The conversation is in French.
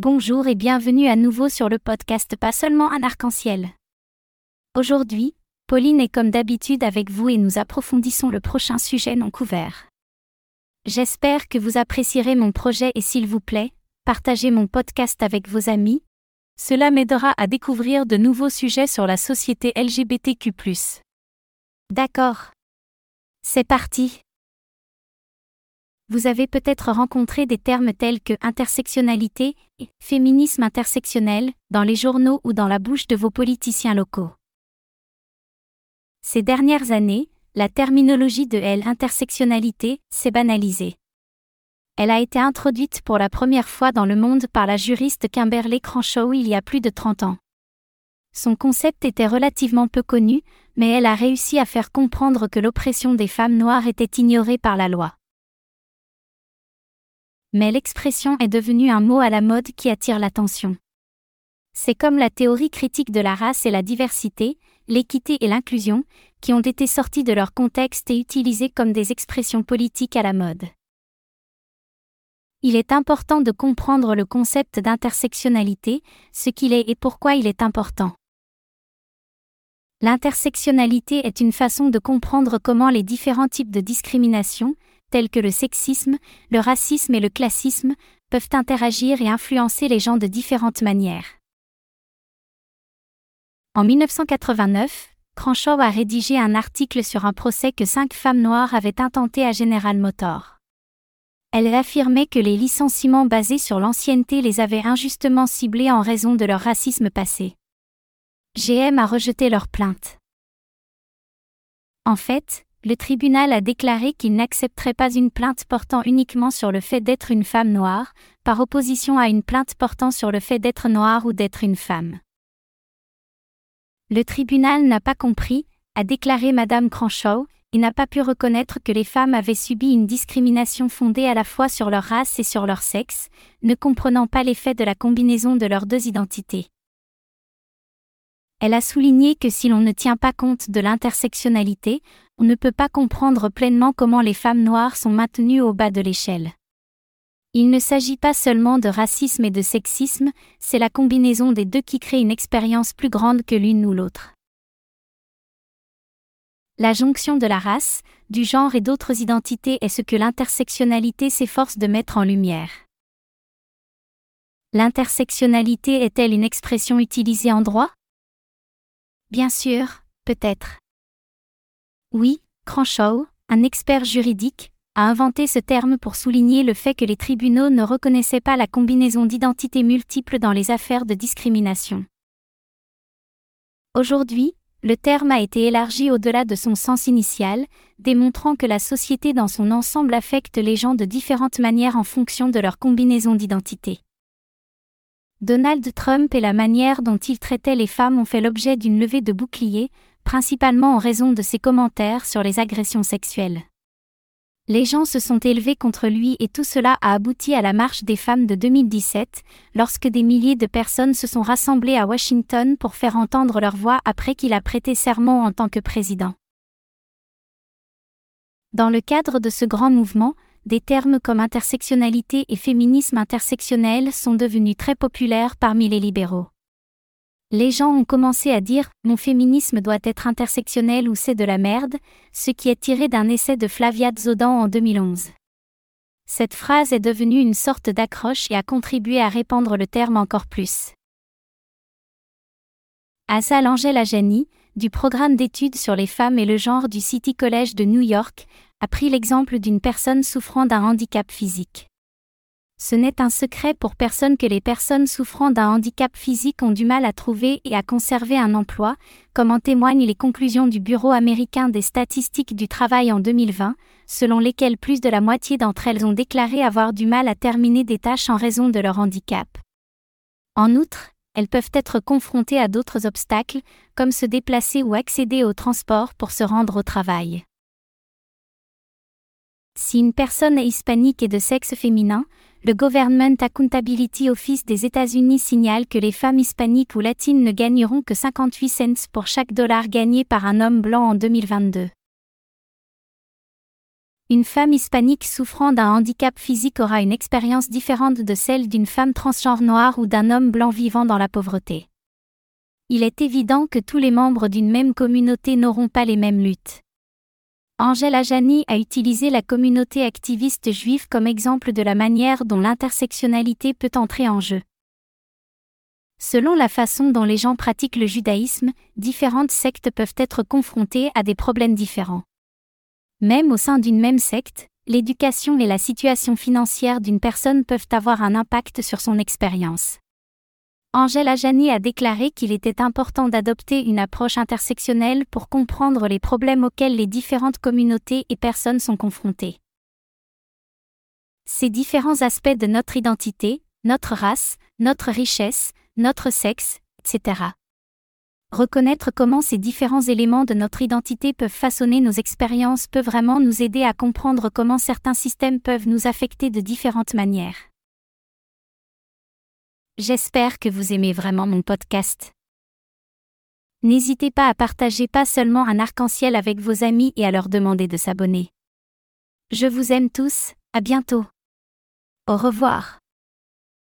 Bonjour et bienvenue à nouveau sur le podcast Pas seulement un arc-en-ciel. Aujourd'hui, Pauline est comme d'habitude avec vous et nous approfondissons le prochain sujet non couvert. J'espère que vous apprécierez mon projet et s'il vous plaît, partagez mon podcast avec vos amis. Cela m'aidera à découvrir de nouveaux sujets sur la société LGBTQ. D'accord. C'est parti. Vous avez peut-être rencontré des termes tels que intersectionnalité et féminisme intersectionnel dans les journaux ou dans la bouche de vos politiciens locaux. Ces dernières années, la terminologie de L intersectionnalité s'est banalisée. Elle a été introduite pour la première fois dans le monde par la juriste Kimberly Crenshaw il y a plus de 30 ans. Son concept était relativement peu connu, mais elle a réussi à faire comprendre que l'oppression des femmes noires était ignorée par la loi mais l'expression est devenue un mot à la mode qui attire l'attention. C'est comme la théorie critique de la race et la diversité, l'équité et l'inclusion, qui ont été sortis de leur contexte et utilisés comme des expressions politiques à la mode. Il est important de comprendre le concept d'intersectionnalité, ce qu'il est et pourquoi il est important. L'intersectionnalité est une façon de comprendre comment les différents types de discrimination, tels que le sexisme, le racisme et le classisme, peuvent interagir et influencer les gens de différentes manières. En 1989, Crenshaw a rédigé un article sur un procès que cinq femmes noires avaient intenté à General Motors. Elle affirmait que les licenciements basés sur l'ancienneté les avaient injustement ciblées en raison de leur racisme passé. GM a rejeté leur plainte. En fait, le tribunal a déclaré qu'il n'accepterait pas une plainte portant uniquement sur le fait d'être une femme noire, par opposition à une plainte portant sur le fait d'être noire ou d'être une femme. Le tribunal n'a pas compris, a déclaré Madame Crenshaw, et n'a pas pu reconnaître que les femmes avaient subi une discrimination fondée à la fois sur leur race et sur leur sexe, ne comprenant pas l'effet de la combinaison de leurs deux identités. Elle a souligné que si l'on ne tient pas compte de l'intersectionnalité, on ne peut pas comprendre pleinement comment les femmes noires sont maintenues au bas de l'échelle. Il ne s'agit pas seulement de racisme et de sexisme, c'est la combinaison des deux qui crée une expérience plus grande que l'une ou l'autre. La jonction de la race, du genre et d'autres identités est ce que l'intersectionnalité s'efforce de mettre en lumière. L'intersectionnalité est-elle une expression utilisée en droit? Bien sûr, peut-être. Oui, Crenshaw, un expert juridique, a inventé ce terme pour souligner le fait que les tribunaux ne reconnaissaient pas la combinaison d'identités multiples dans les affaires de discrimination. Aujourd'hui, le terme a été élargi au-delà de son sens initial, démontrant que la société dans son ensemble affecte les gens de différentes manières en fonction de leur combinaison d'identité. Donald Trump et la manière dont il traitait les femmes ont fait l'objet d'une levée de boucliers, principalement en raison de ses commentaires sur les agressions sexuelles. Les gens se sont élevés contre lui et tout cela a abouti à la marche des femmes de 2017, lorsque des milliers de personnes se sont rassemblées à Washington pour faire entendre leur voix après qu'il a prêté serment en tant que président. Dans le cadre de ce grand mouvement, des termes comme intersectionnalité et féminisme intersectionnel sont devenus très populaires parmi les libéraux. Les gens ont commencé à dire Mon féminisme doit être intersectionnel ou c'est de la merde, ce qui est tiré d'un essai de Flavia Zodan en 2011. Cette phrase est devenue une sorte d'accroche et a contribué à répandre le terme encore plus. Asal Angela Jani, du programme d'études sur les femmes et le genre du City College de New York, a pris l'exemple d'une personne souffrant d'un handicap physique. Ce n'est un secret pour personne que les personnes souffrant d'un handicap physique ont du mal à trouver et à conserver un emploi, comme en témoignent les conclusions du Bureau américain des statistiques du travail en 2020, selon lesquelles plus de la moitié d'entre elles ont déclaré avoir du mal à terminer des tâches en raison de leur handicap. En outre, elles peuvent être confrontées à d'autres obstacles, comme se déplacer ou accéder au transport pour se rendre au travail. Si une personne est hispanique et de sexe féminin, le Government Accountability Office des États-Unis signale que les femmes hispaniques ou latines ne gagneront que 58 cents pour chaque dollar gagné par un homme blanc en 2022. Une femme hispanique souffrant d'un handicap physique aura une expérience différente de celle d'une femme transgenre noire ou d'un homme blanc vivant dans la pauvreté. Il est évident que tous les membres d'une même communauté n'auront pas les mêmes luttes. Angèle Ajani a utilisé la communauté activiste juive comme exemple de la manière dont l'intersectionnalité peut entrer en jeu. Selon la façon dont les gens pratiquent le judaïsme, différentes sectes peuvent être confrontées à des problèmes différents. Même au sein d'une même secte, l'éducation et la situation financière d'une personne peuvent avoir un impact sur son expérience. Angèle Ajani a déclaré qu'il était important d'adopter une approche intersectionnelle pour comprendre les problèmes auxquels les différentes communautés et personnes sont confrontées. Ces différents aspects de notre identité, notre race, notre richesse, notre sexe, etc. Reconnaître comment ces différents éléments de notre identité peuvent façonner nos expériences peut vraiment nous aider à comprendre comment certains systèmes peuvent nous affecter de différentes manières. J'espère que vous aimez vraiment mon podcast. N'hésitez pas à partager pas seulement un arc-en-ciel avec vos amis et à leur demander de s'abonner. Je vous aime tous, à bientôt. Au revoir.